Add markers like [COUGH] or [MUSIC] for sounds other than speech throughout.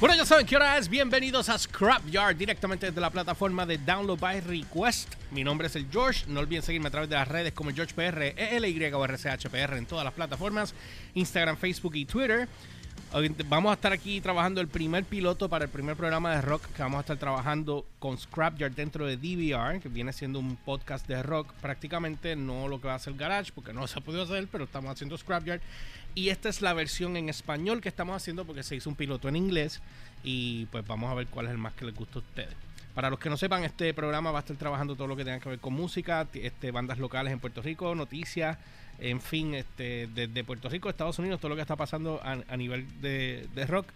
Bueno, ya saben qué hora es. Bienvenidos a Scrapyard, directamente desde la plataforma de Download by Request. Mi nombre es el George. No olviden seguirme a través de las redes como GeorgePR, ELY o RCHPR en todas las plataformas: Instagram, Facebook y Twitter. Vamos a estar aquí trabajando el primer piloto para el primer programa de rock que vamos a estar trabajando con Scrapyard dentro de DVR, que viene siendo un podcast de rock prácticamente, no lo que va a hacer Garage, porque no se ha podido hacer, pero estamos haciendo Scrapyard. Y esta es la versión en español que estamos haciendo porque se hizo un piloto en inglés y pues vamos a ver cuál es el más que les gusta a ustedes. Para los que no sepan, este programa va a estar trabajando todo lo que tenga que ver con música, este, bandas locales en Puerto Rico, noticias, en fin, este, desde Puerto Rico, Estados Unidos, todo lo que está pasando a, nivel de, rock.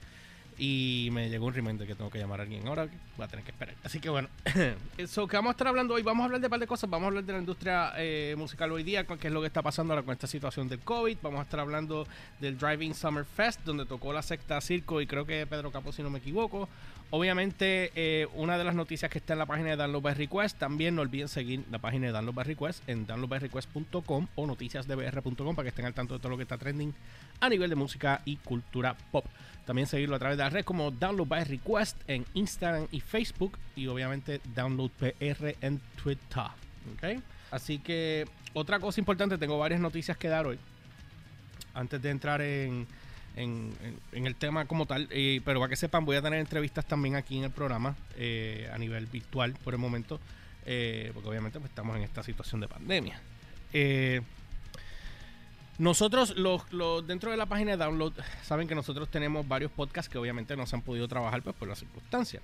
Y me llegó un reminder que tengo que llamar a alguien ahora, que voy a tener que esperar. Así que bueno, [COUGHS] eso que vamos a estar hablando hoy, vamos a hablar de un par de cosas, vamos a hablar de la industria eh, musical hoy día, qué es lo que está pasando ahora con esta situación del COVID, vamos a estar hablando del Driving Summer Fest, donde tocó la secta Circo y creo que Pedro Capó, si no me equivoco. Obviamente, eh, una de las noticias que está en la página de Download by Request, también no olviden seguir la página de Download by Request en downloadbyrequest.com o noticiasdbr.com para que estén al tanto de todo lo que está trending a nivel de música y cultura pop. También seguirlo a través de la red como Download by Request en Instagram y Facebook y obviamente Download PR en Twitter. ¿ok? Así que otra cosa importante, tengo varias noticias que dar hoy. Antes de entrar en, en, el tema como tal, eh, pero para que sepan, voy a tener entrevistas también aquí en el programa eh, a nivel virtual por el momento, eh, porque obviamente pues, estamos en esta situación de pandemia. Eh, nosotros, los, dentro de la página de Download, saben que nosotros tenemos varios podcasts que obviamente no se han podido trabajar pues, por las circunstancias.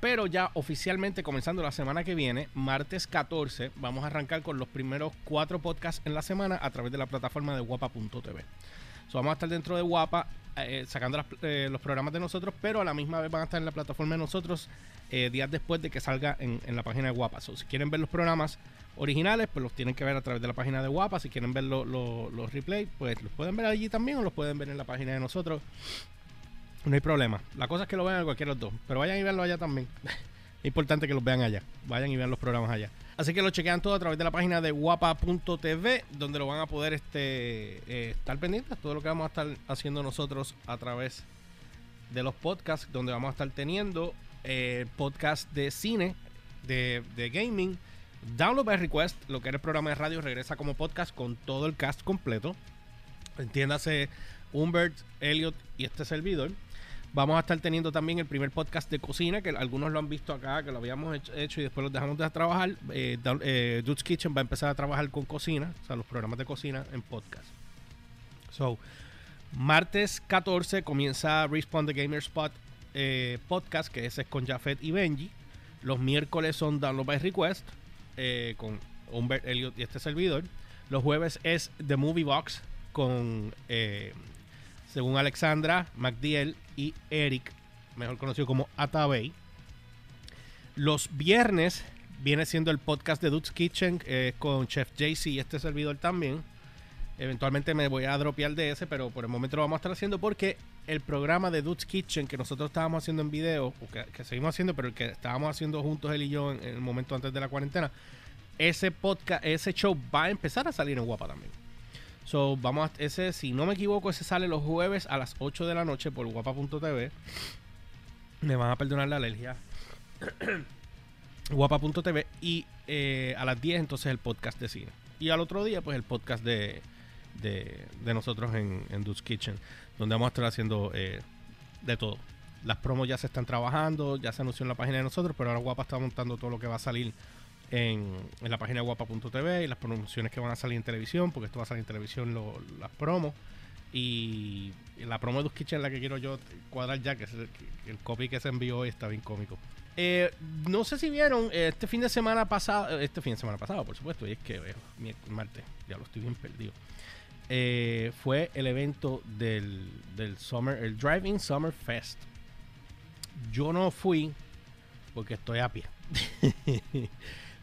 Pero ya oficialmente, comenzando la semana que viene, martes 14, vamos a arrancar con los primeros cuatro podcasts en la semana a través de la plataforma de guapa.tv. Vamos a estar dentro de Guapa eh, sacando las- eh, los programas de nosotros, pero a la misma vez van a estar en la plataforma de nosotros eh, días después de que salga en, la página de Guapa. So, si quieren ver los programas originales, pues los tienen que ver a través de la página de Guapa. Si quieren ver lo- lo- los replays, pues los pueden ver allí también o los pueden ver en la página de nosotros. No hay problema. La cosa es que lo vean en cualquiera de los dos. Pero vayan y verlo allá también. [LAUGHS] es importante que los vean allá. Vayan y vean los programas allá. Así que lo chequean todo a través de la página de guapa.tv, donde lo van a poder este, eh, estar pendientes. Todo lo que vamos a estar haciendo nosotros a través de los podcasts, donde vamos a estar teniendo eh, podcast de cine, de, de gaming. Download by Request, lo que era el programa de radio, regresa como podcast con todo el cast completo. Entiéndase Humbert, Elliot y este servidor. Vamos a estar teniendo también el primer podcast de cocina, que algunos lo han visto acá, que lo habíamos hecho, y después lo dejamos de trabajar. Eh, eh, Dude's Kitchen va a empezar a trabajar con cocina, o sea, los programas de cocina en podcast. So, martes 14 comienza Respawn the Gamer Spot eh, podcast, que ese es con Jafet y Benji. Los miércoles son Download by Request, eh, con Humbert, Elliot y este servidor. Los jueves es The Movie Box con, según Alexandra, MacDiel y Eric, mejor conocido como Atabey. Los viernes viene siendo el podcast de Dude's Kitchen eh, con Chef JC y este servidor también. Eventualmente me voy a dropear de ese, pero por el momento lo vamos a estar haciendo porque el programa de Dude's Kitchen que nosotros estábamos haciendo en video, que seguimos haciendo, pero el que estábamos haciendo juntos él y yo en, en el momento antes de la cuarentena, ese podcast, ese show va a empezar a salir en Guapa también. So, vamos a, ese, si no me equivoco, ese sale los jueves a las 8 de la noche por guapa.tv. Me van a perdonar la alergia. [CLEARS THROAT] guapa.tv y eh, a las 10 entonces el podcast de cine. Y al otro día pues el podcast de, de, nosotros en, en Dude's Kitchen, donde vamos a estar haciendo eh, de todo. Las promos ya se están trabajando, ya se anunció en la página de nosotros, pero ahora Guapa está montando todo lo que va a salir en, en la página guapa.tv y las promociones que van a salir en televisión, porque esto va a salir en televisión lo- las promos. Y la promo de Dude's Kitchen es la que quiero yo cuadrar ya, que es el, el copy que se envió hoy está bien cómico. Eh, no sé si vieron este fin de semana pasado, este fin de semana pasado, por supuesto, y es que miércoles, martes, ya lo estoy bien perdido. Eh, fue el evento del, del Summer, el Driving Summer Fest. Yo no fui porque estoy a pie. [LAUGHS]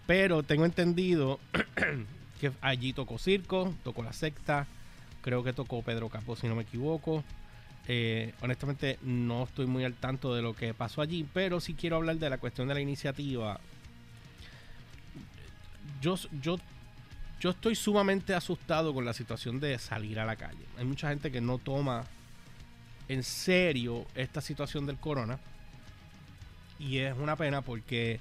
Pero tengo entendido [CLEARS THROAT] que allí tocó Circo, tocó La Secta, creo que tocó Pedro Capó, si no me equivoco. Eh, honestamente no estoy muy al tanto de lo que pasó allí, pero sí quiero hablar de la cuestión de la iniciativa. Yo, yo, yo estoy sumamente asustado con la situación de salir a la calle. Hay mucha gente que no toma en serio esta situación del corona. Y es una pena porque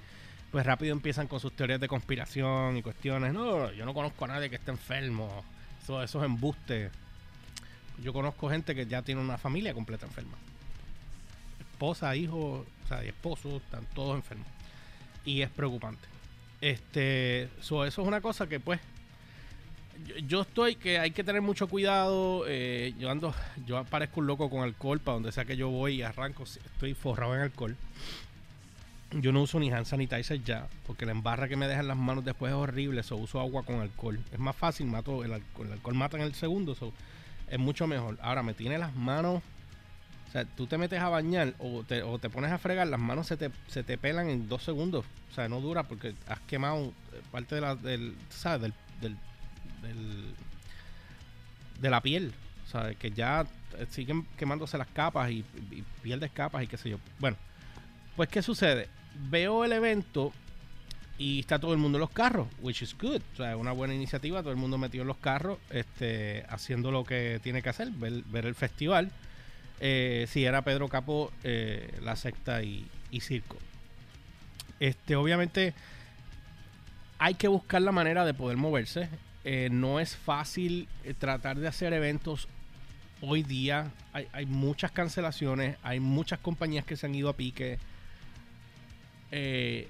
pues rápido empiezan con sus teorías de conspiración y cuestiones. No, yo no conozco a nadie que esté enfermo. Eso, eso es embuste. Yo conozco gente que ya tiene una familia completa enferma. Esposa, hijo, o sea, y esposo, están todos enfermos. Y es preocupante. Este, eso es una cosa que pues yo, estoy que hay que tener mucho cuidado. Eh, yo ando, yo aparezco un loco con alcohol para donde sea que yo voy y arranco, estoy forrado en alcohol. Yo no uso ni hand sanitizer ya, porque la embarra que me dejan las manos después es horrible. So, uso agua con alcohol. Es más fácil, mato el alcohol. El alcohol mata en el segundo, so, es mucho mejor. Ahora me tiene las manos. O sea, tú te metes a bañar o te, o te pones a fregar, las manos se te, se te pelan en dos segundos. O sea, no dura porque has quemado parte de la, del, ¿sabes? del de la piel. O sea, que ya siguen quemándose las capas y, pierdes capas y qué sé yo. Bueno, pues ¿qué sucede? Veo el evento y está todo el mundo en los carros, which is good. O sea, una buena iniciativa, todo el mundo metido en los carros, este, haciendo lo que tiene que hacer, ver, el festival. Eh, si era Pedro Capo, eh, la secta y, circo. Este, obviamente, hay que buscar la manera de poder moverse. Eh, no es fácil tratar de hacer eventos hoy día. Hay, muchas cancelaciones, hay muchas compañías que se han ido a pique. Eh,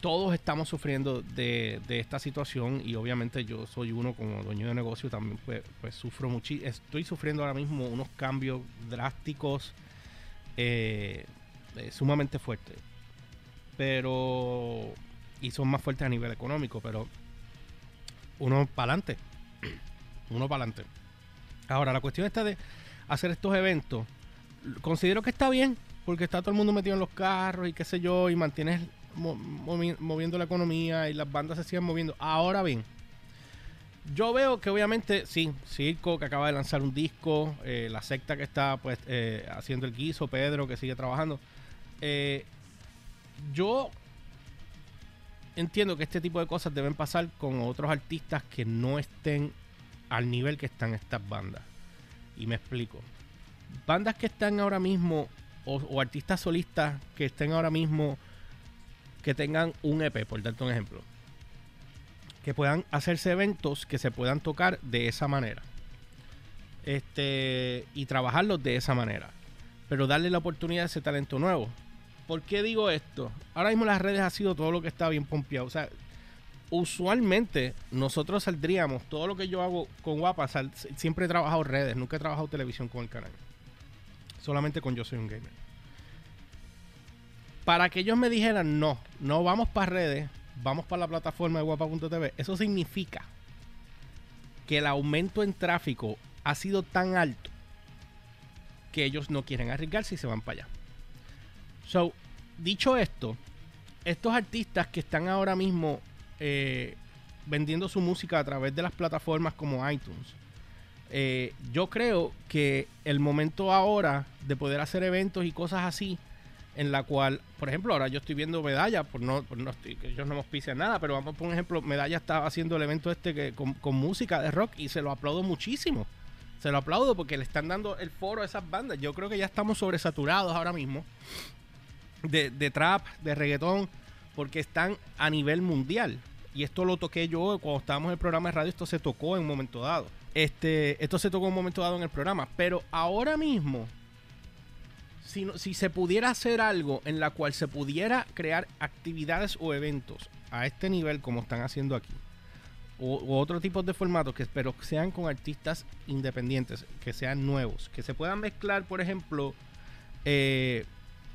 todos estamos sufriendo de, esta situación y obviamente yo soy uno como dueño de negocio también pues, pues sufro mucho estoy sufriendo ahora mismo unos cambios drásticos sumamente fuertes pero y son más fuertes a nivel económico pero uno para adelante. [CLEARS THROAT] Uno para adelante. Ahora, la cuestión está de hacer estos eventos. Considero que está bien, porque está todo el mundo metido en los carros y qué sé yo, y mantienes moviendo la economía y las bandas se siguen moviendo. Ahora bien, yo veo que obviamente, sí, Circo que acaba de lanzar un disco, eh, la secta que está pues eh, haciendo el guiso, Pedro que sigue trabajando. Eh, yo entiendo que este tipo de cosas deben pasar con otros artistas que no estén al nivel que están estas bandas. Y me explico. Bandas que están ahora mismo, o, artistas solistas que estén ahora mismo, que tengan un EP, por darte un ejemplo. Que puedan hacerse eventos que se puedan tocar de esa manera. Este, y trabajarlos de esa manera. Pero darle la oportunidad a ese talento nuevo. ¿Por qué digo esto? Ahora mismo las redes ha sido todo lo que está bien pompeado. O sea, usualmente nosotros saldríamos, todo lo que yo hago con Guapa, siempre he trabajado redes, nunca he trabajado televisión con el canal. Solamente con Yo Soy un Gamer. Para que ellos me dijeran, no, no vamos para redes, vamos para la plataforma de guapa.tv, eso significa que el aumento en tráfico ha sido tan alto que ellos no quieren arriesgarse y se van para allá. So, dicho esto, estos artistas que están ahora mismo eh, vendiendo su música a través de las plataformas como iTunes, eh, yo creo que el momento ahora de poder hacer eventos y cosas así, en la cual, por ejemplo, ahora yo estoy viendo Medalla, por no, por no que ellos no me auspician nada, pero vamos por ejemplo, Medalla está haciendo el evento este que, con, música de rock y se lo aplaudo muchísimo. Se lo aplaudo porque le están dando el foro a esas bandas. Yo creo que ya estamos sobresaturados ahora mismo de, trap, de reggaetón, porque están a nivel mundial. Y esto lo toqué yo cuando estábamos en el programa de radio, esto se tocó en un momento dado. Este, esto se tocó un momento dado en el programa. Pero ahora mismo, si, si se pudiera hacer algo en la cual se pudiera crear actividades o eventos a este nivel como están haciendo aquí, o, otro tipo de formatos, que, pero sean con artistas independientes, que sean nuevos, que se puedan mezclar, por ejemplo, eh,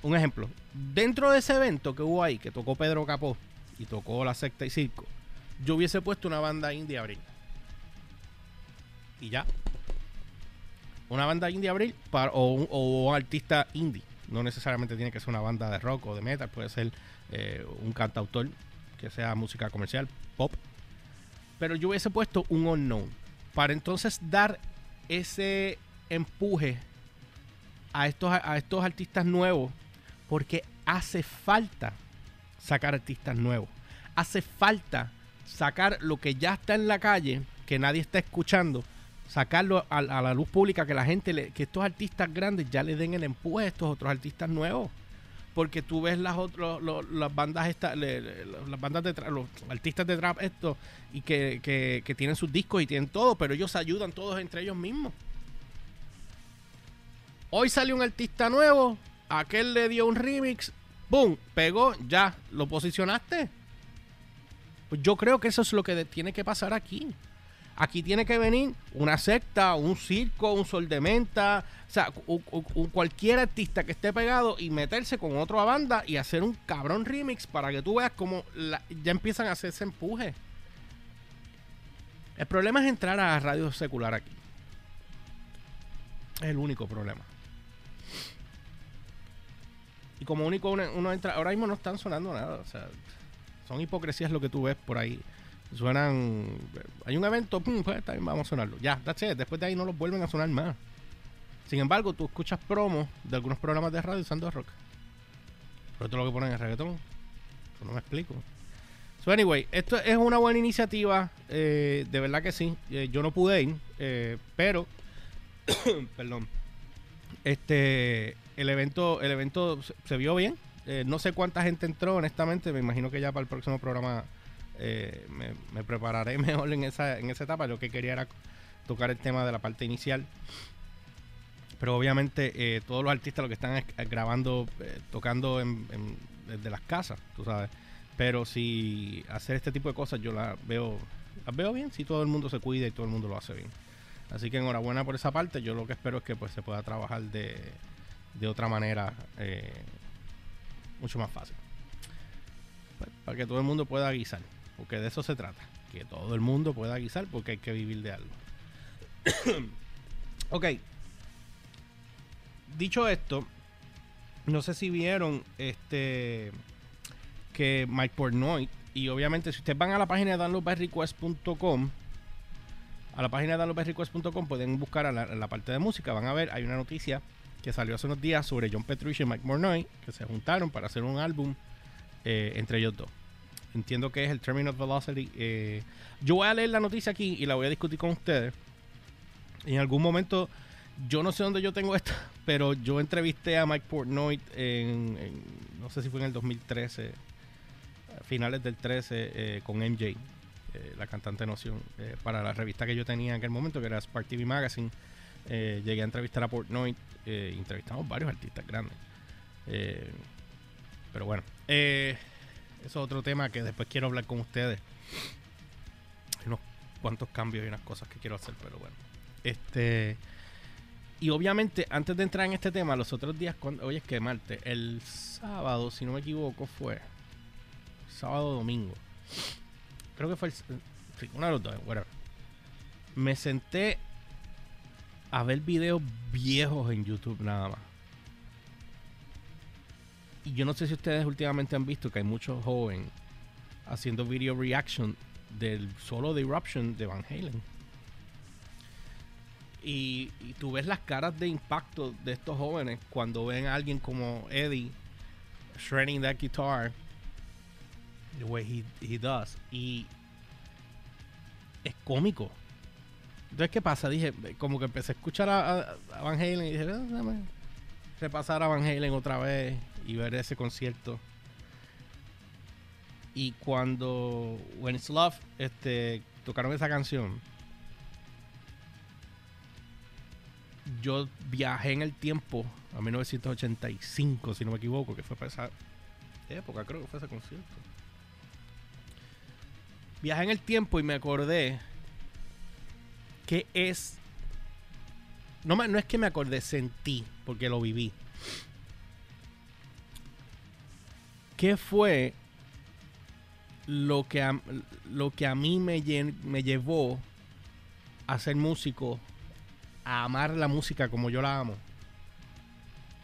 un ejemplo, dentro de ese evento que hubo ahí, que tocó Pedro Capó y tocó la secta y circo, yo hubiese puesto una banda indie abril. Y ya. Una banda indie abril para, o, un, artista indie. No necesariamente tiene que ser una banda de rock o de metal, puede ser eh, un cantautor que sea música comercial, pop. Pero yo hubiese puesto un unknown para entonces dar ese empuje a estos, a estos artistas nuevos porque hace falta sacar artistas nuevos. Hace falta sacar lo que ya está en la calle, que nadie está escuchando, sacarlo a, la luz pública, que la gente, le, que estos artistas grandes ya le den el empuje a estos otros artistas nuevos. Porque tú ves las otras, las bandas estas, las bandas de los artistas de trap esto, y que, que, que tienen sus discos y tienen todo, pero ellos ayudan todos entre ellos mismos. Hoy salió un artista nuevo, aquel le dio un remix, ¡boom! Pegó, ya, lo posicionaste. Pues yo creo que eso es lo que tiene que pasar aquí. Aquí tiene que venir una secta, un circo, un sol de menta, o sea, cualquier artista que esté pegado y meterse con otra banda y hacer un cabrón remix para que tú veas cómo ya empiezan a hacerse empuje. El problema es entrar a radio secular aquí. Es el único problema. Y como único uno, entra, ahora mismo no están sonando nada, o sea, son hipocresías lo que tú ves por ahí. Suenan, hay un evento, pum, pues también vamos a sonarlo. Ya, that's it. Después de ahí no los vuelven a sonar más. Sin embargo, tú escuchas promos de algunos programas de radio usando rock. Pero esto es lo que ponen en reggaetón. No me explico. So, anyway, esto es una buena iniciativa. Eh, de verdad que sí. Eh, yo no pude ir, eh, pero. [COUGHS] perdón. Este el evento, el evento se, vio bien. Eh, no sé cuánta gente entró, honestamente. Me imagino que ya para el próximo programa eh, me, prepararé [LAUGHS] mejor en esa, en esa etapa. Lo que quería era tocar el tema de la parte inicial. Pero obviamente eh, todos los artistas lo que están es grabando, tocando en, desde las casas, tú sabes. Pero si hacer este tipo de cosas yo las veo, las veo bien si todo el mundo se cuida y todo el mundo lo hace bien. Así que enhorabuena por esa parte. Yo lo que espero es que pues se pueda trabajar de, de otra manera eh, mucho más fácil. Pues, para que todo el mundo pueda guisar, porque de eso se trata, que todo el mundo pueda guisar porque hay que vivir de algo. [COUGHS] ok. Dicho esto, no sé si vieron este que Mike Portnoy y obviamente si ustedes van a la página de downloadbyrequest.com a la página de pueden buscar a la parte de música, van a ver, hay una noticia que salió hace unos días sobre John Petrucci y Mike Mornoy, que se juntaron para hacer un álbum eh, entre ellos dos. Entiendo que es el Terminal Velocity. Eh, yo voy a leer la noticia aquí y la voy a discutir con ustedes. En algún momento, yo no sé dónde yo tengo esto, [LAUGHS] pero yo entrevisté a Mike Portnoy en, no sé si fue en el 2013, finales del 13, eh, con MJ, la cantante Noción, para la revista que yo tenía en aquel momento, que era Spark TV Magazine. llegué a entrevistar a Portnoy eh, entrevistamos varios artistas grandes. Eh, pero bueno, eh, eso es otro tema que después quiero hablar con ustedes. Hay unos cuantos cambios y unas cosas que quiero hacer, pero bueno. Este. Y obviamente, antes de entrar en este tema, los otros días, cuando, hoy es que martes, el sábado, si no me equivoco, fue sábado domingo. Creo que fue el. Sí, uno de los dos, whatever. Me senté a ver videos viejos en YouTube nada más. Y yo no sé si ustedes últimamente han visto que hay muchos jóvenes haciendo video reaction del solo de Eruption de Van Halen. Y, tú ves las caras de impacto de estos jóvenes cuando ven a alguien como Eddie shredding that guitar the way he, he does. Y es cómico. Entonces, ¿qué pasa? Dije, como que empecé a escuchar a, Van Halen y dije, ah, repasar a Van Halen otra vez y ver ese concierto. Y cuando When It's Love este, tocaron esa canción, yo viajé en el tiempo a 1985, si no me equivoco, que fue para esa época, creo que fue ese concierto. Viajé en el tiempo y me acordé que es... No, no es que me acordé, sentí, porque lo viví. ¿Qué fue lo que a, lo que a mí me, me llevó a ser músico, a amar la música como yo la amo?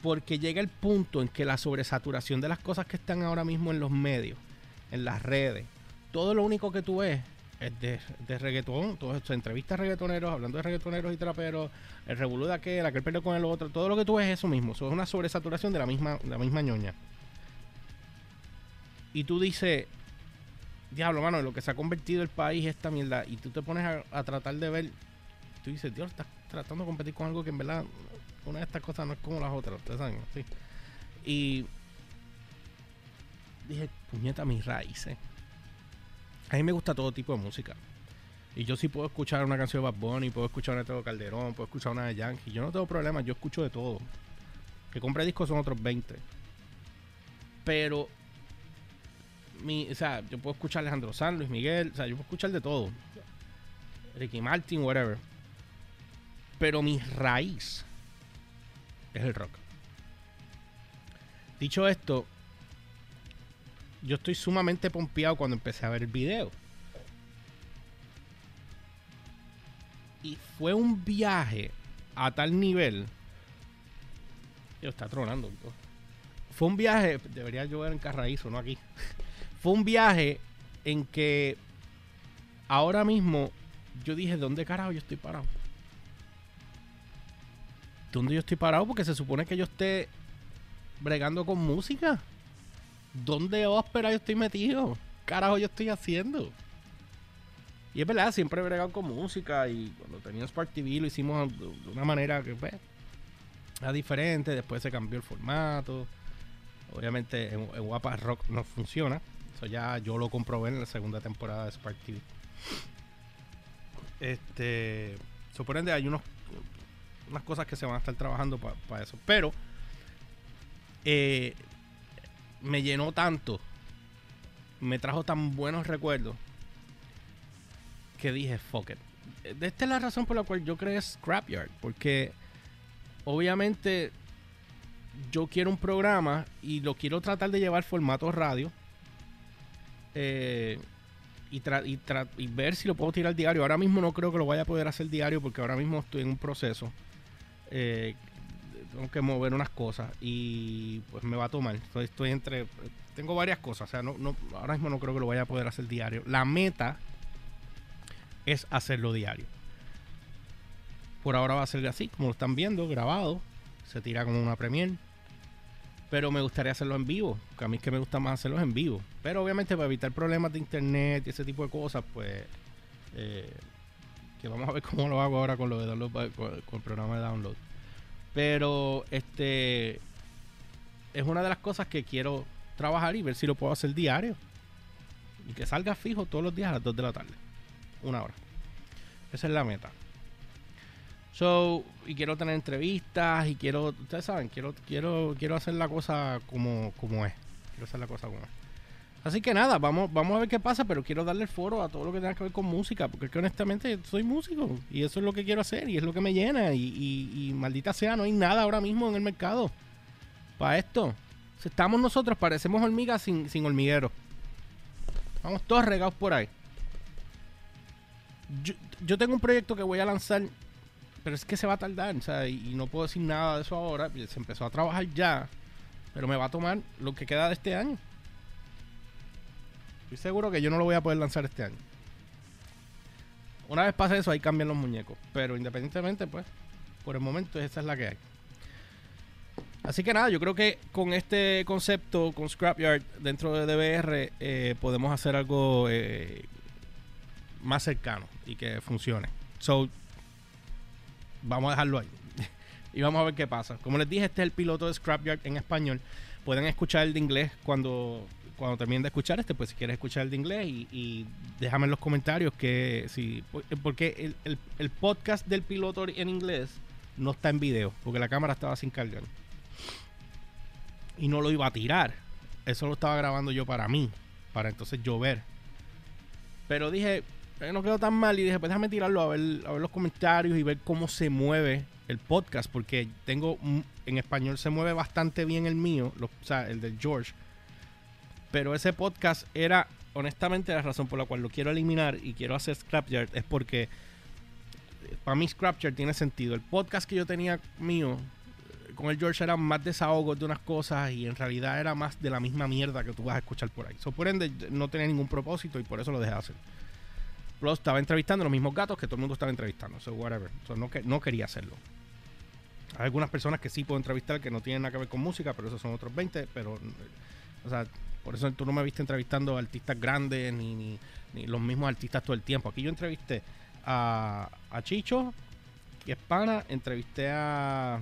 Porque llega el punto en que la sobresaturación de las cosas que están ahora mismo en los medios, en las redes, todo lo único que tú ves es de, de reggaetón, todas estas entrevistas reggaetoneros, hablando de reggaetoneros y traperos, el revolú de aquel, aquel perdió con el otro, todo lo que tú ves es eso mismo, eso es una sobresaturación de la misma, la misma ñoña. Y tú dices, diablo, mano, lo que se ha convertido el país esta mierda, y tú te pones a, tratar de ver tú dices, Dios, estás tratando de competir con algo que en verdad una de estas cosas no es como las otras, ustedes saben, ¿sí? Y dije, puñeta, mis raíces. A mí me gusta todo tipo de música. Y yo sí puedo escuchar una canción de Bad Bunny, puedo escuchar una de Tego Calderón, puedo escuchar una de Yankee. Yo no tengo problemas, yo escucho de todo. Que compre discos son otros 20. Pero, o sea, yo puedo escuchar Alejandro San, Luis Miguel, o sea, yo puedo escuchar de todo. Ricky Martin, whatever. Pero mi raíz es el rock. Dicho esto, yo estoy sumamente pompeado cuando empecé a ver el video. Y fue un viaje a tal nivel. Yo está tronando. Fue un viaje, debería llover en Carraízo, no aquí. [LAUGHS] Fue un viaje en que ahora mismo yo dije, ¿dónde carajo yo estoy parado? ¿Dónde yo estoy parado? Porque se supone que yo esté bregando con música. ¿Dónde ópera yo estoy metido? Carajo yo estoy haciendo? Y es verdad, siempre he bregado con música y cuando tenía Spark TV lo hicimos de una manera que pues, era diferente, después se cambió el formato. Obviamente en, Guapa Rock no funciona. Eso ya yo lo comprobé en la segunda temporada de Spark TV. Este, sorprende, hay unos unas cosas que se van a estar trabajando para eso. Pero eh, me llenó tanto, me trajo tan buenos recuerdos que dije, fuck it. Esta es la razón por la cual yo creé Scrapyard, porque obviamente yo quiero un programa y lo quiero tratar de llevar formato radio. Eh, y, ver si lo puedo tirar diario. Ahora mismo no creo que lo vaya a poder hacer diario porque ahora mismo estoy en un proceso. Eh, tengo que mover unas cosas y pues me va a tomar. Estoy, estoy entre. Tengo varias cosas. O sea, no, no, ahora mismo no creo que lo vaya a poder hacer diario. La meta es hacerlo diario. Por ahora va a ser así, como lo están viendo, grabado. Se tira como una premiere. Pero me gustaría hacerlo en vivo. Que a mí es que me gusta más hacerlos en vivo. Pero obviamente para evitar problemas de internet y ese tipo de cosas, pues. Eh, que vamos a ver [LAUGHS] cómo lo hago ahora con lo de download, con el programa de download. Pero este es una de las cosas que quiero trabajar y ver si lo puedo hacer diario. Y que salga fijo todos los días a las 2 de la tarde. Una hora. Esa es la meta. So, y quiero tener entrevistas y quiero, ustedes saben, quiero, quiero, quiero hacer la cosa como, como es. Quiero hacer la cosa como es. Así que nada, vamos, vamos a ver qué pasa, pero quiero darle el foro a todo lo que tenga que ver con música, porque es que honestamente soy músico y eso es lo que quiero hacer y es lo que me llena y, maldita sea, no hay nada ahora mismo en el mercado para esto. Si estamos nosotros, parecemos hormigas sin, sin hormiguero. Vamos todos regados por ahí. Yo, tengo un proyecto que voy a lanzar, pero es que se va a tardar, o sea, y, no puedo decir nada de eso ahora. Se empezó a trabajar ya, pero me va a tomar lo que queda de este año. Estoy seguro que yo no lo voy a poder lanzar este año. Una vez pase eso, ahí cambian los muñecos. Pero independientemente, pues, por el momento esa es la que hay. Así que nada, yo creo que con este concepto, con Scrapyard dentro de DBR, eh, podemos hacer algo eh, más cercano y que funcione. So, vamos a dejarlo ahí. [LAUGHS] y vamos a ver qué pasa. Como les dije, este es el piloto de Scrapyard en español. Pueden escuchar el de inglés cuando cuando terminen de escuchar este, pues si quieres escuchar el de inglés y, déjame en los comentarios que si, porque el, podcast del piloto en inglés no está en video, porque la cámara estaba sin cargar. Y no lo iba a tirar. Eso lo estaba grabando yo para mí, para entonces yo ver. Pero dije, no quedó tan mal y dije, pues déjame tirarlo a ver, a ver los comentarios y ver cómo se mueve el podcast, porque tengo, en español se mueve bastante bien el mío, o sea, el de George pero ese podcast era, honestamente, la razón por la cual lo quiero eliminar y quiero hacer Scrapyard es porque para mí Scrapyard tiene sentido. El podcast que yo tenía mío eh, con el George era más desahogo de unas cosas y en realidad era más de la misma mierda que tú vas a escuchar por ahí. So, por ende, no tenía ningún propósito y por eso lo dejé hacer. Plus, estaba entrevistando los mismos gatos que todo el mundo estaba entrevistando. So, whatever. So, no, que, no quería hacerlo. Hay algunas personas que sí puedo entrevistar que no tienen nada que ver con música, pero esos son otros 20. Pero, o sea, por eso tú no me viste entrevistando a artistas grandes ni, ni, los mismos artistas todo el tiempo. Aquí yo entrevisté a, Chicho, que es pana. Entrevisté a,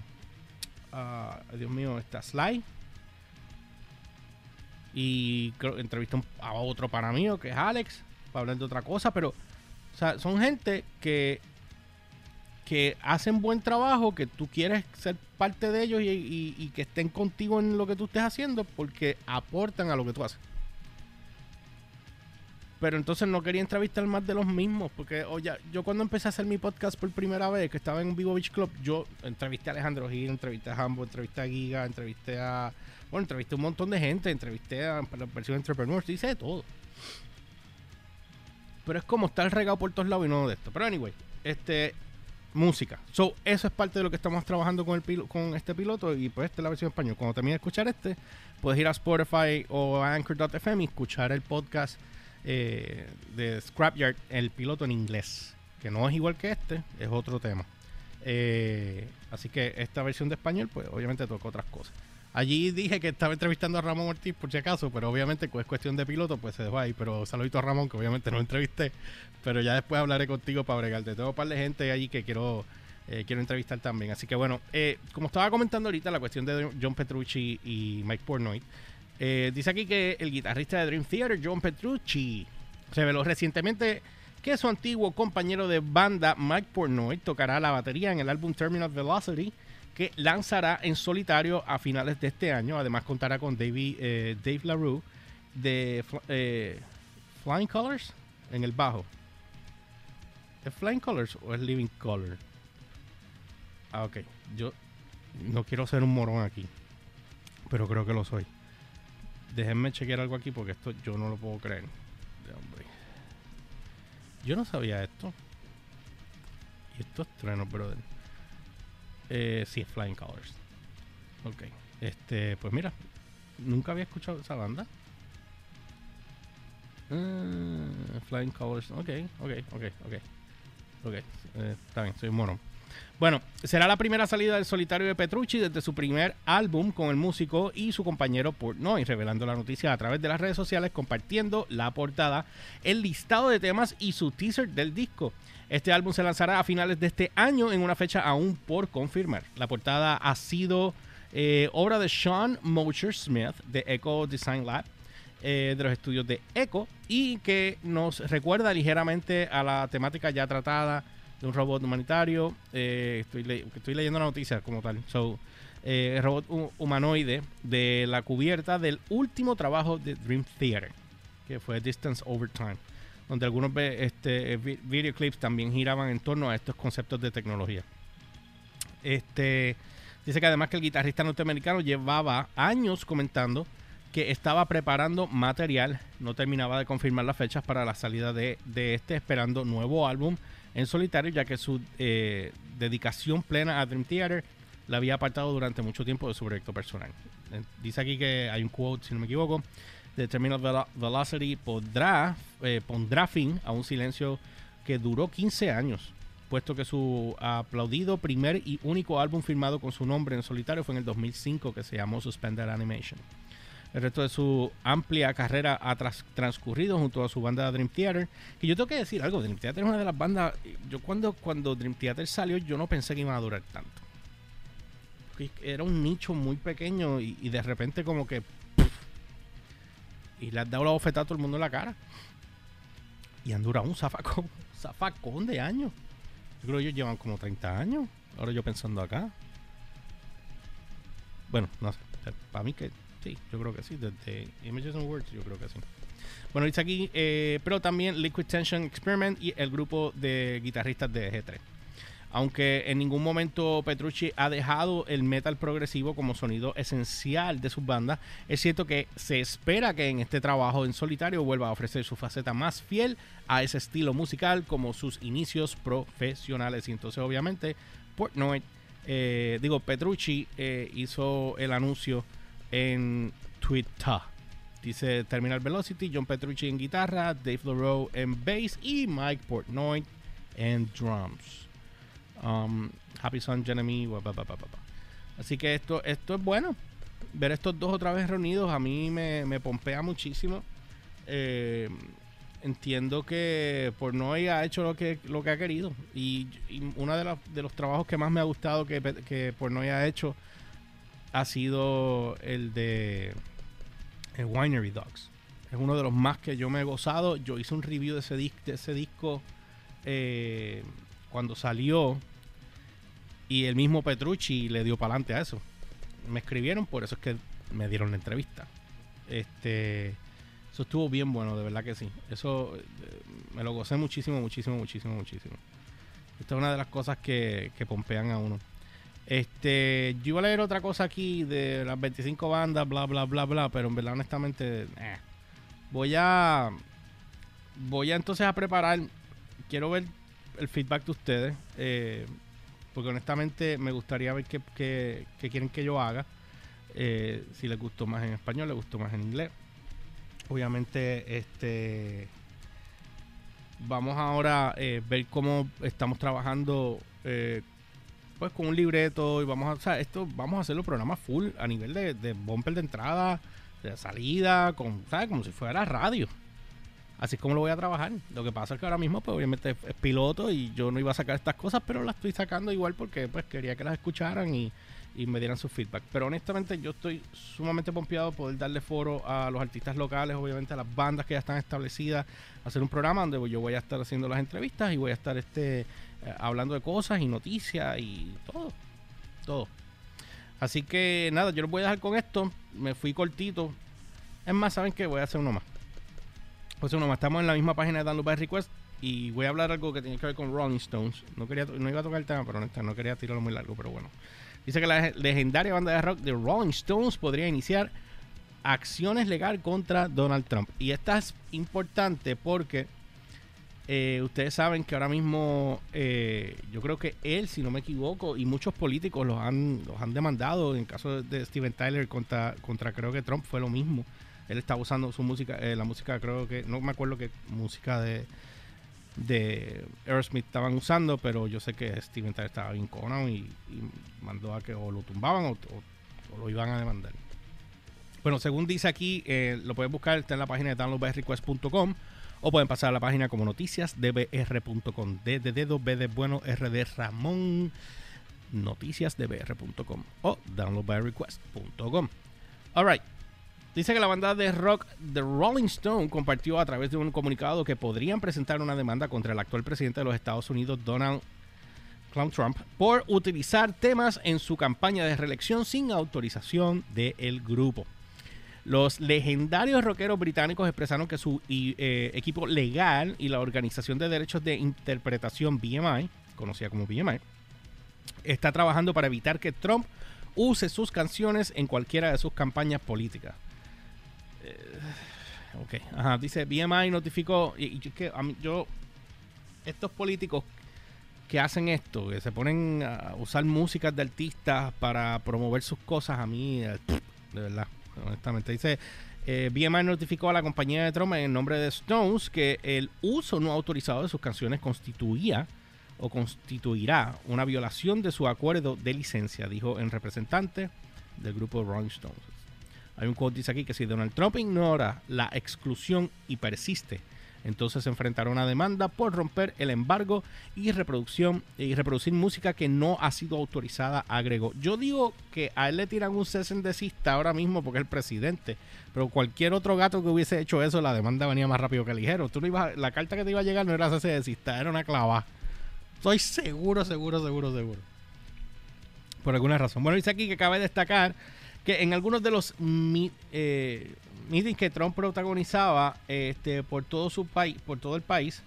Dios mío, está Sly. Y entrevisté a otro pana mío, que es Alex, para hablar de otra cosa. Pero, son gente que que hacen buen trabajo, que tú quieres ser parte de ellos y, que estén contigo en lo que tú estés haciendo porque aportan a lo que tú haces. Pero entonces no quería entrevistar más de los mismos, porque oye, yo cuando empecé a hacer mi podcast por primera vez, que estaba en Vivo Beach Club, yo entrevisté a Alejandro Gil, entrevisté a Hambo, entrevisté a Giga, entrevisté a... Bueno, entrevisté a un montón de gente, entrevisté a la versión Entrepreneurs, hice de todo. Pero es como estar regado por todos lados y no de esto. Pero anyway, este, música. So, eso es parte de lo que estamos trabajando con, el con este piloto y pues esta es la versión español. Cuando termine de escuchar este, puedes ir a Spotify o a Anchor.fm y escuchar el podcast eh, de Scrapyard, el piloto en inglés, que no es igual que este, es otro tema. Eh, así que esta versión de español, pues obviamente toca otras cosas. Allí dije que estaba entrevistando a Ramón Ortiz por si acaso, pero obviamente es cuestión de piloto, pues se dejó ahí. Pero saludito a Ramón, que obviamente no entrevisté, pero ya después hablaré contigo para bregarte. Tengo un par de gente allí que quiero, eh, quiero entrevistar también. Así que bueno, eh, como estaba comentando ahorita, la cuestión de John Petrucci y Mike Portnoy, eh, dice aquí que el guitarrista de Dream Theater, John Petrucci, reveló recientemente que su antiguo compañero de banda, Mike Portnoy, tocará la batería en el álbum Terminal Velocity que lanzará en solitario a finales de este año. Además contará con David, eh, Dave LaRue de eh, Flying Colors en el bajo. ¿Es Flying Colors o es Living Color? Ah, ok. Yo no quiero ser un morón aquí, pero creo que lo soy. Déjenme chequear algo aquí porque esto yo no lo puedo creer. Yo no sabía esto. Y esto es trueno, brother. Eh, sí, Flying Colors. Ok. Este, pues mira, nunca había escuchado esa banda. Uh, Flying Colors. Ok, ok, ok, ok. Ok, eh, está bien, soy mono. Bueno, será la primera salida del solitario de Petrucci desde su primer álbum con el músico y su compañero Portnoy, revelando la noticia a través de las redes sociales, compartiendo la portada, el listado de temas y su teaser del disco. Este álbum se lanzará a finales de este año en una fecha aún por confirmar. La portada ha sido eh, obra de Sean Mocher Smith de Echo Design Lab, eh, de los estudios de Echo, y que nos recuerda ligeramente a la temática ya tratada de un robot humanitario. Eh, estoy, estoy, leyendo la noticia como tal. So, el robot humanoide de la cubierta del último trabajo de Dream Theater, que fue Distance Over Time donde algunos este, videoclips también giraban en torno a estos conceptos de tecnología. Este, dice que además que el guitarrista norteamericano llevaba años comentando que estaba preparando material, no terminaba de confirmar las fechas para la salida de, este, esperando nuevo álbum en solitario, ya que su eh, dedicación plena a Dream Theater la había apartado durante mucho tiempo de su proyecto personal. Eh, dice aquí que hay un quote, si no me equivoco, de Terminal Velocity podrá, eh, pondrá fin a un silencio que duró 15 años, puesto que su aplaudido primer y único álbum firmado con su nombre en solitario fue en el 2005 que se llamó Suspended Animation. El resto de su amplia carrera ha transcurrido junto a su banda Dream Theater. Y yo tengo que decir algo, Dream Theater es una de las bandas... Yo cuando, cuando Dream Theater salió yo no pensé que iba a durar tanto. Era un nicho muy pequeño y, y de repente como que y le has dado la bofetada a todo el mundo en la cara. Y han durado un zafacón, [LAUGHS] zafacón de años. Yo creo que ellos llevan como 30 años. Ahora yo pensando acá. Bueno, no sé. Para mí que sí, yo creo que sí. Desde Images and Words, yo creo que sí. Bueno, dice aquí, eh, pero también Liquid Tension Experiment y el grupo de guitarristas de G3 aunque en ningún momento Petrucci ha dejado el metal progresivo como sonido esencial de sus bandas, es cierto que se espera que en este trabajo en solitario vuelva a ofrecer su faceta más fiel a ese estilo musical como sus inicios profesionales. Y entonces obviamente Portnoy, eh, digo Petrucci eh, hizo el anuncio en Twitter. Dice Terminal Velocity, John Petrucci en guitarra, Dave LaRoe en bass y Mike Portnoy en drums. Um, Happy Son, Jeremy, Así que esto, esto es bueno. Ver estos dos otra vez reunidos a mí me, me pompea muchísimo. Eh, entiendo que Pornoy ha hecho lo que, lo que ha querido. Y, uno de, de los trabajos que más me ha gustado que, que Pornoy ha hecho ha sido el de Winery Dogs. Es uno de los más que yo me he gozado. Yo hice un review de ese, disco eh, cuando salió. Y el mismo Petrucci le dio para adelante a eso. Me escribieron, por eso es que me dieron la entrevista. Este, eso estuvo bien bueno, de verdad que sí. Eso eh, me lo gocé muchísimo, muchísimo, muchísimo, muchísimo. Esta es una de las cosas que pompean a uno. Este, yo iba a leer otra cosa aquí de las 25 bandas, bla, bla, bla, bla, pero en verdad, honestamente, eh. voy a. Voy a entonces a preparar. Quiero ver el feedback de ustedes. Eh, porque honestamente me gustaría ver qué, qué, quieren que yo haga. Eh, si les gustó más en español, les gustó más en inglés. Obviamente, este. Vamos ahora a ver cómo estamos trabajando pues con un libreto y vamos a, o sea, esto vamos a hacerlo programa full a nivel de, de bumper de entrada, de salida, con, ¿sabes? Como si fuera radio. Así es como lo voy a trabajar. Lo que pasa es que ahora mismo, pues obviamente es, piloto y yo no iba a sacar estas cosas, pero las estoy sacando igual porque pues quería que las escucharan y, y me dieran su feedback. Pero honestamente yo estoy sumamente pompeado poder darle foro a los artistas locales, obviamente a las bandas que ya están establecidas, hacer un programa donde yo voy a estar haciendo las entrevistas y voy a estar este eh, hablando de cosas y noticias y todo. Todo. Así que nada, yo lo voy a dejar con esto. Me fui cortito. Es más, ¿saben qué? Voy a hacer uno más. Voy a hacer uno más. Estamos en la misma página de Download by Request. Y voy a hablar algo que tiene que ver con Rolling Stones. No quería no iba a tocar el tema, pero no quería tirarlo muy largo, pero bueno. Dice que la legendaria banda de rock de Rolling Stones podría iniciar acciones legales contra Donald Trump. Y esta es importante porque eh, ustedes saben que ahora mismo, eh, yo creo que él, si no me equivoco, y muchos políticos los han, los han demandado. En el caso de Steven Tyler contra, contra creo que Trump fue lo mismo. Él estaba usando su música, eh, la música creo que, no me acuerdo qué música de, de Aerosmith estaban usando, pero yo sé que Steven Tyler estaba bien conado y, mandó a que o lo tumbaban o, lo iban a demandar. Bueno, según dice aquí, lo puedes buscar, está en la página de downloadbyrequest.com o pueden pasar a la página como noticiasdbr.com. D de dedo, B de bueno, R de Ramón. Noticiasdbr.com o downloadbyrequest.com. Alright. Dice que la banda de rock The Rolling Stone compartió a través de un comunicado que podrían presentar una demanda contra el actual presidente de los Estados Unidos, Donald Trump, por utilizar temas en su campaña de reelección sin autorización del grupo. Los legendarios rockeros británicos expresaron que su eh, equipo legal y la Organización de Derechos de Interpretación BMI, conocida como BMI, está trabajando para evitar que Trump use sus canciones en cualquiera de sus campañas políticas. Ok, ajá, dice BMI notificó y, que yo estos políticos que hacen esto, que se ponen a usar músicas de artistas para promover sus cosas, a mí, de verdad, honestamente. Dice, eh, BMI notificó a la compañía de Trump en nombre de Stones que el uso no autorizado de sus canciones constituía o constituirá una violación de su acuerdo de licencia, dijo el representante del grupo Rolling Stones. Hay un quote dice aquí que si Donald Trump ignora la exclusión y persiste entonces se enfrentará a una demanda por romper el embargo y reproducción y reproducir música que no ha sido autorizada, agregó. Yo digo que a él le tiran un cese en desista ahora mismo porque es el presidente, pero cualquier otro gato que hubiese hecho eso, la demanda venía más rápido que ligero. Tú no ibas, la carta que te iba a llegar no era cese de desista, era una clava. Estoy seguro, seguro, seguro, seguro. Por alguna razón. Bueno, dice aquí que cabe destacar que en algunos de los eh, meetings que Trump protagonizaba este, por todo su país, por todo el país,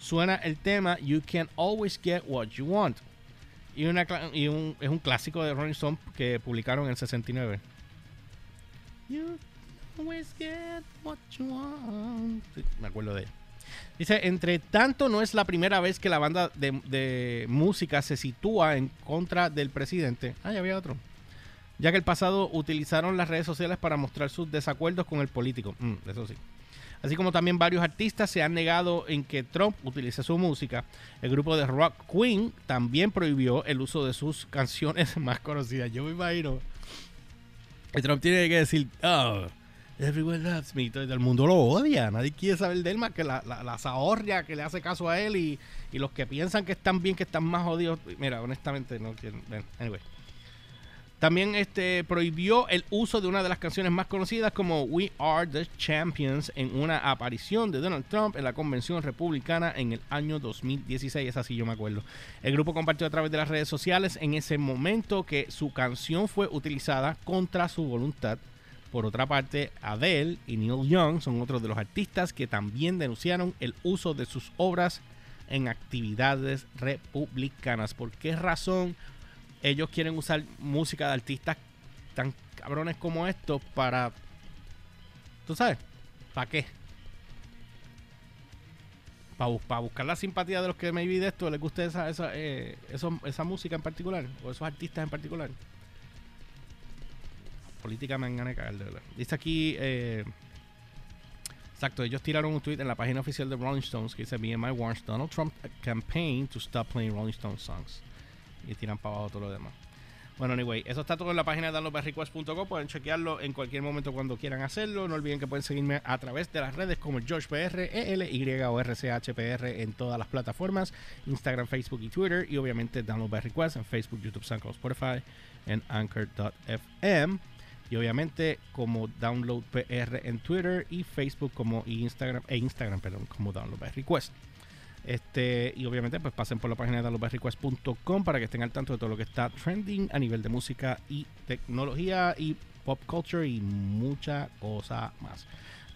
suena el tema You Can Always Get What You Want. Y, una, y un, es un clásico de Rolling Stone que publicaron en el 69. You always get what you want. me acuerdo de él. Dice, entre tanto, no es la primera vez que la banda de, de música se sitúa en contra del presidente. Ah, ya había otro ya que el pasado utilizaron las redes sociales para mostrar sus desacuerdos con el político. Mm, eso sí. Así como también varios artistas se han negado en que Trump utilice su música. El grupo de Rock Queen también prohibió el uso de sus canciones [LAUGHS] más conocidas. Yo me imagino que Trump tiene que decir, oh, Everyone loves me. Todo el mundo lo odia. Nadie quiere saber de él más que la, la, la zahorria que le hace caso a él y, y los que piensan que están bien, que están más jodidos. Mira, honestamente, no quieren. Anyway. También este, prohibió el uso de una de las canciones más conocidas como We Are the Champions en una aparición de Donald Trump en la convención republicana en el año 2016. Es así, yo me acuerdo. El grupo compartió a través de las redes sociales en ese momento que su canción fue utilizada contra su voluntad. Por otra parte, Adele y Neil Young son otros de los artistas que también denunciaron el uso de sus obras en actividades republicanas. ¿Por qué razón? Ellos quieren usar música de artistas tan cabrones como estos para. ¿Tú sabes? ¿Para qué? Para, buscar la simpatía de los que me vi de esto les guste esa, esa, eh, esa música en particular o esos artistas en particular. política me han de cagar, de verdad. Dice aquí. Eh, Exacto, ellos tiraron un tweet en la página oficial de Rolling Stones que dice: BMI warns Donald Trump campaign to stop playing Rolling Stones songs y tiran para abajo todo lo demás. Bueno, anyway, eso está todo en la página de downloadbyrequest.com. Pueden chequearlo en cualquier momento cuando quieran hacerlo. No olviden que pueden seguirme a través de las redes como GeorgePR, ELY o RCHPR en todas las plataformas: Instagram, Facebook y Twitter. Y obviamente Download by Request en Facebook, YouTube, SoundCloud, Spotify, en Anchor.fm. Y obviamente como DownloadPR en Twitter y Facebook como Instagram, e Instagram, perdón, como Download Request. Este, y obviamente, pues pasen por la página de aloberrequest.com para que estén al tanto de todo lo que está trending a nivel de música y tecnología y pop culture y mucha cosa más.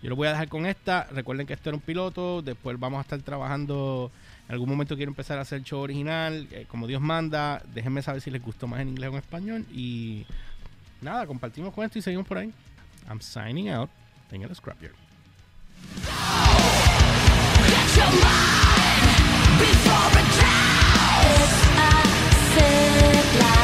Yo lo voy a dejar con esta. Recuerden que esto era un piloto. Después vamos a estar trabajando. En algún momento quiero empezar a hacer el show original, eh, como Dios manda. Déjenme saber si les gustó más en inglés o en español. Y nada, compartimos con esto y seguimos por ahí. I'm signing out. Tengan el scrapyard. said like